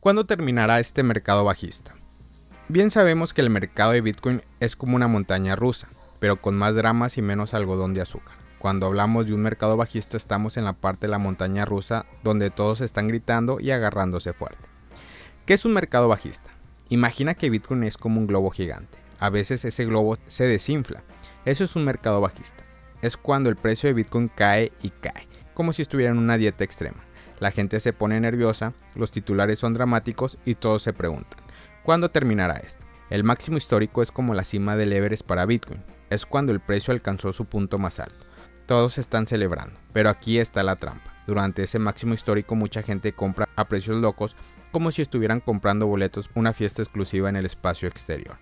¿Cuándo terminará este mercado bajista? Bien sabemos que el mercado de Bitcoin es como una montaña rusa, pero con más dramas y menos algodón de azúcar. Cuando hablamos de un mercado bajista estamos en la parte de la montaña rusa donde todos están gritando y agarrándose fuerte. ¿Qué es un mercado bajista? Imagina que Bitcoin es como un globo gigante. A veces ese globo se desinfla. Eso es un mercado bajista. Es cuando el precio de Bitcoin cae y cae, como si estuviera en una dieta extrema. La gente se pone nerviosa, los titulares son dramáticos y todos se preguntan, ¿cuándo terminará esto? El máximo histórico es como la cima del Everest para Bitcoin. Es cuando el precio alcanzó su punto más alto. Todos están celebrando, pero aquí está la trampa. Durante ese máximo histórico mucha gente compra a precios locos como si estuvieran comprando boletos una fiesta exclusiva en el espacio exterior.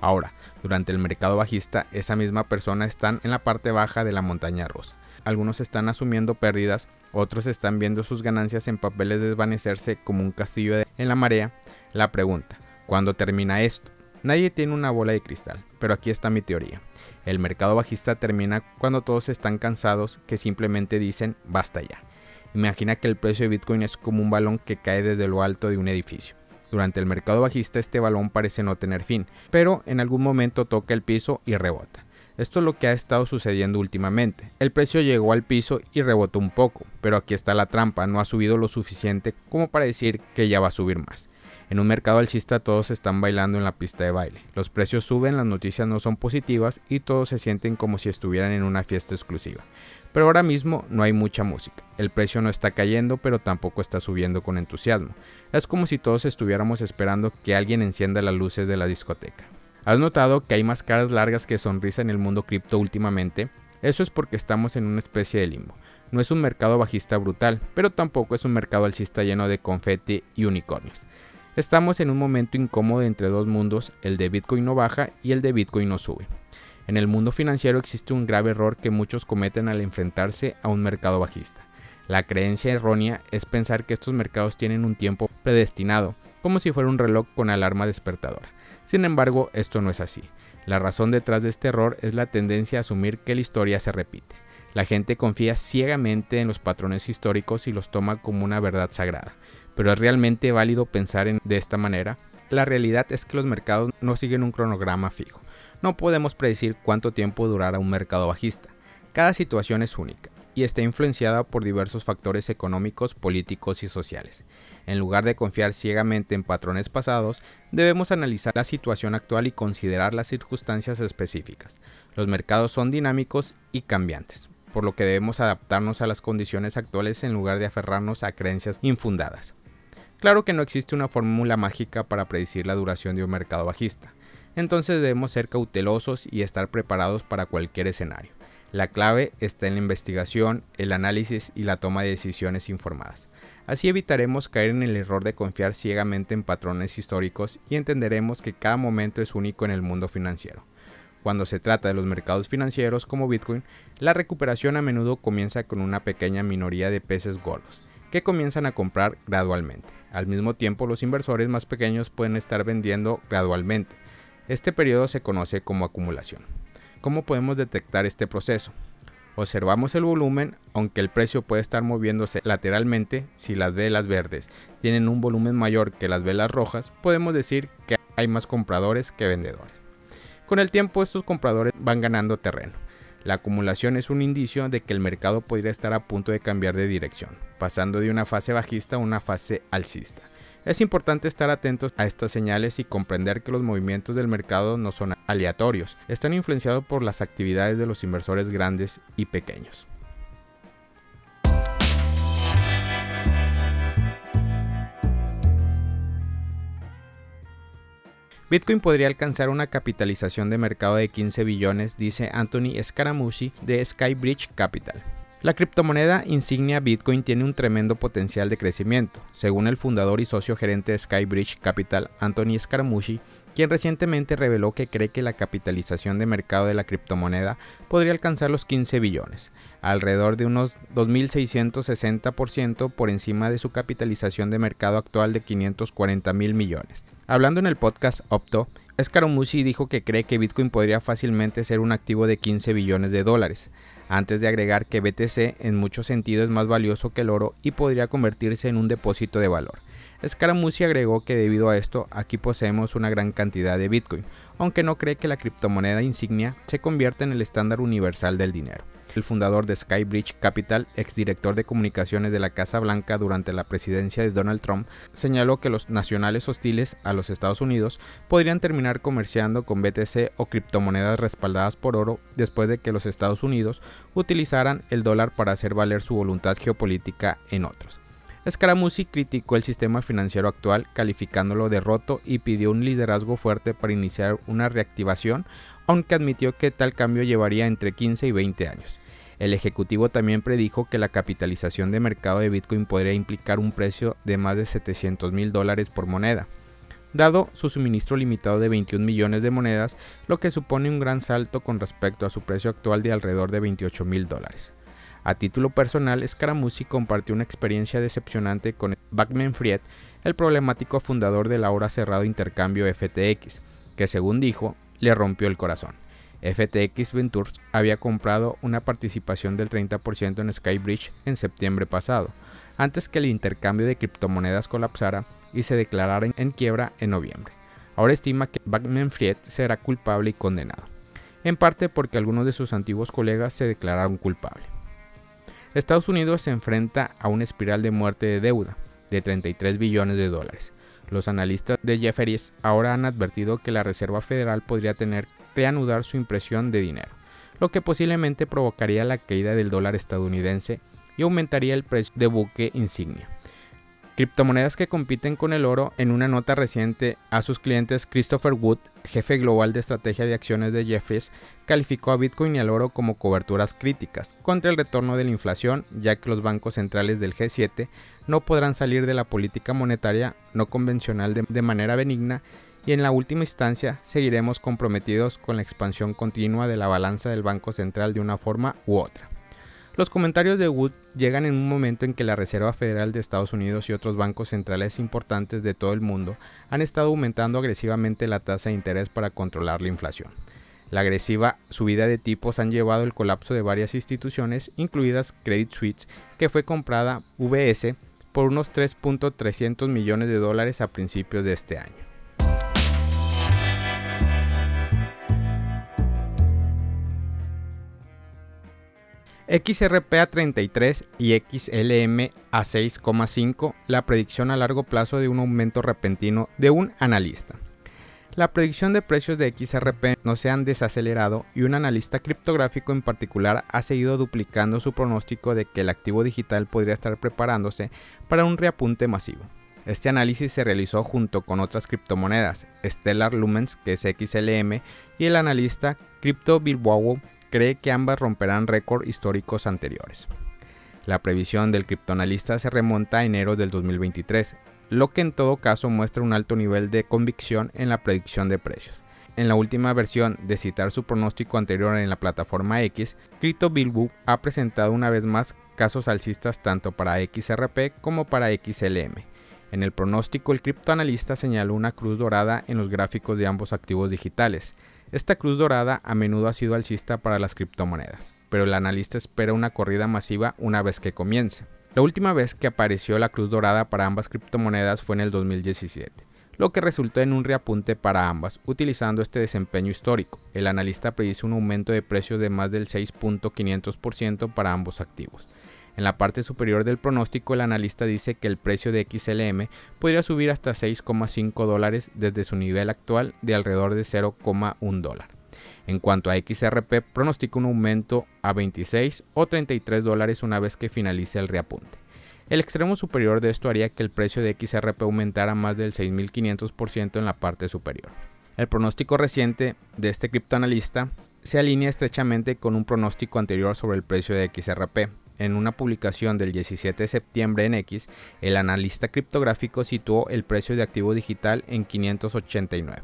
Ahora, durante el mercado bajista, esa misma persona están en la parte baja de la montaña rusa. Algunos están asumiendo pérdidas, otros están viendo sus ganancias en papeles desvanecerse como un castillo en la marea. La pregunta, ¿cuándo termina esto? Nadie tiene una bola de cristal, pero aquí está mi teoría. El mercado bajista termina cuando todos están cansados que simplemente dicen basta ya. Imagina que el precio de Bitcoin es como un balón que cae desde lo alto de un edificio. Durante el mercado bajista este balón parece no tener fin, pero en algún momento toca el piso y rebota. Esto es lo que ha estado sucediendo últimamente. El precio llegó al piso y rebotó un poco, pero aquí está la trampa, no ha subido lo suficiente como para decir que ya va a subir más. En un mercado alcista todos están bailando en la pista de baile. Los precios suben, las noticias no son positivas y todos se sienten como si estuvieran en una fiesta exclusiva. Pero ahora mismo no hay mucha música. El precio no está cayendo, pero tampoco está subiendo con entusiasmo. Es como si todos estuviéramos esperando que alguien encienda las luces de la discoteca. ¿Has notado que hay más caras largas que sonrisa en el mundo cripto últimamente? Eso es porque estamos en una especie de limbo. No es un mercado bajista brutal, pero tampoco es un mercado alcista lleno de confeti y unicornios. Estamos en un momento incómodo entre dos mundos, el de Bitcoin no baja y el de Bitcoin no sube. En el mundo financiero existe un grave error que muchos cometen al enfrentarse a un mercado bajista. La creencia errónea es pensar que estos mercados tienen un tiempo predestinado, como si fuera un reloj con alarma despertadora. Sin embargo, esto no es así. La razón detrás de este error es la tendencia a asumir que la historia se repite. La gente confía ciegamente en los patrones históricos y los toma como una verdad sagrada. Pero ¿es realmente válido pensar en, de esta manera? La realidad es que los mercados no siguen un cronograma fijo. No podemos predecir cuánto tiempo durará un mercado bajista. Cada situación es única y está influenciada por diversos factores económicos, políticos y sociales. En lugar de confiar ciegamente en patrones pasados, debemos analizar la situación actual y considerar las circunstancias específicas. Los mercados son dinámicos y cambiantes, por lo que debemos adaptarnos a las condiciones actuales en lugar de aferrarnos a creencias infundadas. Claro que no existe una fórmula mágica para predecir la duración de un mercado bajista, entonces debemos ser cautelosos y estar preparados para cualquier escenario. La clave está en la investigación, el análisis y la toma de decisiones informadas. Así evitaremos caer en el error de confiar ciegamente en patrones históricos y entenderemos que cada momento es único en el mundo financiero. Cuando se trata de los mercados financieros como Bitcoin, la recuperación a menudo comienza con una pequeña minoría de peces gordos, que comienzan a comprar gradualmente. Al mismo tiempo, los inversores más pequeños pueden estar vendiendo gradualmente. Este periodo se conoce como acumulación. ¿Cómo podemos detectar este proceso? Observamos el volumen, aunque el precio puede estar moviéndose lateralmente, si las velas verdes tienen un volumen mayor que las velas rojas, podemos decir que hay más compradores que vendedores. Con el tiempo estos compradores van ganando terreno. La acumulación es un indicio de que el mercado podría estar a punto de cambiar de dirección, pasando de una fase bajista a una fase alcista. Es importante estar atentos a estas señales y comprender que los movimientos del mercado no son aleatorios, están influenciados por las actividades de los inversores grandes y pequeños. Bitcoin podría alcanzar una capitalización de mercado de 15 billones, dice Anthony Scaramucci de Skybridge Capital. La criptomoneda insignia Bitcoin tiene un tremendo potencial de crecimiento, según el fundador y socio gerente de Skybridge Capital, Anthony Scaramucci, quien recientemente reveló que cree que la capitalización de mercado de la criptomoneda podría alcanzar los 15 billones, alrededor de unos 2.660% por encima de su capitalización de mercado actual de 540 mil millones. Hablando en el podcast Opto, Scaramucci dijo que cree que Bitcoin podría fácilmente ser un activo de 15 billones de dólares, antes de agregar que BTC en muchos sentidos es más valioso que el oro y podría convertirse en un depósito de valor. Scaramucci agregó que debido a esto aquí poseemos una gran cantidad de Bitcoin, aunque no cree que la criptomoneda insignia se convierta en el estándar universal del dinero. El fundador de Skybridge Capital, exdirector de comunicaciones de la Casa Blanca durante la presidencia de Donald Trump, señaló que los nacionales hostiles a los Estados Unidos podrían terminar comerciando con BTC o criptomonedas respaldadas por oro después de que los Estados Unidos utilizaran el dólar para hacer valer su voluntad geopolítica en otros. Scaramucci criticó el sistema financiero actual, calificándolo de roto y pidió un liderazgo fuerte para iniciar una reactivación, aunque admitió que tal cambio llevaría entre 15 y 20 años. El ejecutivo también predijo que la capitalización de mercado de Bitcoin podría implicar un precio de más de 700 mil dólares por moneda, dado su suministro limitado de 21 millones de monedas, lo que supone un gran salto con respecto a su precio actual de alrededor de 28 mil dólares. A título personal, Scaramucci compartió una experiencia decepcionante con Backman Fried, el problemático fundador del ahora cerrado intercambio FTX, que según dijo, le rompió el corazón. FTX Ventures había comprado una participación del 30% en Skybridge en septiembre pasado, antes que el intercambio de criptomonedas colapsara y se declarara en quiebra en noviembre. Ahora estima que Backman Fried será culpable y condenado, en parte porque algunos de sus antiguos colegas se declararon culpables. Estados Unidos se enfrenta a una espiral de muerte de deuda de 33 billones de dólares. Los analistas de Jefferies ahora han advertido que la Reserva Federal podría tener que reanudar su impresión de dinero, lo que posiblemente provocaría la caída del dólar estadounidense y aumentaría el precio de buque insignia. Criptomonedas que compiten con el oro, en una nota reciente a sus clientes, Christopher Wood, jefe global de estrategia de acciones de Jefferies, calificó a Bitcoin y al oro como coberturas críticas contra el retorno de la inflación, ya que los bancos centrales del G7 no podrán salir de la política monetaria no convencional de, de manera benigna y en la última instancia seguiremos comprometidos con la expansión continua de la balanza del Banco Central de una forma u otra. Los comentarios de Wood llegan en un momento en que la Reserva Federal de Estados Unidos y otros bancos centrales importantes de todo el mundo han estado aumentando agresivamente la tasa de interés para controlar la inflación. La agresiva subida de tipos han llevado al colapso de varias instituciones, incluidas Credit Suisse, que fue comprada VS por unos 3.300 millones de dólares a principios de este año. XRP a 33 y XLM a 6,5, la predicción a largo plazo de un aumento repentino de un analista. La predicción de precios de XRP no se han desacelerado y un analista criptográfico en particular ha seguido duplicando su pronóstico de que el activo digital podría estar preparándose para un reapunte masivo. Este análisis se realizó junto con otras criptomonedas, Stellar Lumens, que es XLM, y el analista Crypto Bilbao cree que ambas romperán récord históricos anteriores. La previsión del criptoanalista se remonta a enero del 2023, lo que en todo caso muestra un alto nivel de convicción en la predicción de precios. En la última versión de citar su pronóstico anterior en la plataforma X, Crypto ha presentado una vez más casos alcistas tanto para XRP como para XLM. En el pronóstico, el criptoanalista señaló una cruz dorada en los gráficos de ambos activos digitales, esta cruz dorada a menudo ha sido alcista para las criptomonedas, pero el analista espera una corrida masiva una vez que comience. La última vez que apareció la cruz dorada para ambas criptomonedas fue en el 2017, lo que resultó en un reapunte para ambas, utilizando este desempeño histórico. El analista predice un aumento de precio de más del 6.500% para ambos activos. En la parte superior del pronóstico, el analista dice que el precio de XLM podría subir hasta 6,5 dólares desde su nivel actual de alrededor de 0,1 dólar. En cuanto a XRP, pronostica un aumento a 26 o 33 dólares una vez que finalice el reapunte. El extremo superior de esto haría que el precio de XRP aumentara más del 6.500% en la parte superior. El pronóstico reciente de este criptoanalista se alinea estrechamente con un pronóstico anterior sobre el precio de XRP, en una publicación del 17 de septiembre en X, el analista criptográfico situó el precio de activo digital en 589.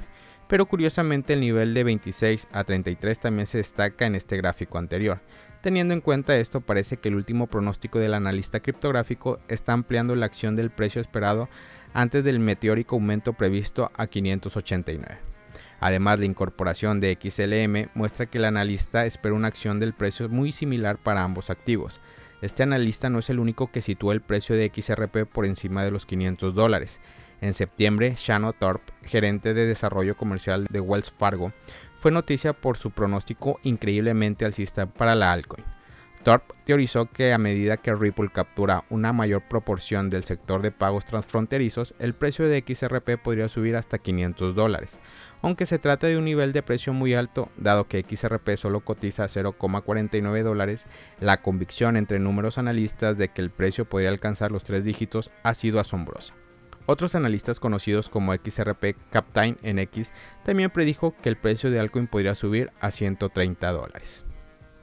Pero curiosamente el nivel de 26 a 33 también se destaca en este gráfico anterior. Teniendo en cuenta esto, parece que el último pronóstico del analista criptográfico está ampliando la acción del precio esperado antes del meteórico aumento previsto a 589. Además, la incorporación de XLM muestra que el analista espera una acción del precio muy similar para ambos activos. Este analista no es el único que sitúa el precio de XRP por encima de los 500 dólares. En septiembre, Shannon Thorpe, gerente de desarrollo comercial de Wells Fargo, fue noticia por su pronóstico increíblemente alcista para la altcoin. Thorpe teorizó que a medida que Ripple captura una mayor proporción del sector de pagos transfronterizos, el precio de XRP podría subir hasta 500 dólares, aunque se trata de un nivel de precio muy alto, dado que XRP solo cotiza 0,49 dólares, la convicción entre números analistas de que el precio podría alcanzar los tres dígitos ha sido asombrosa. Otros analistas conocidos como XRP Captain en X también predijo que el precio de altcoin podría subir a 130 dólares.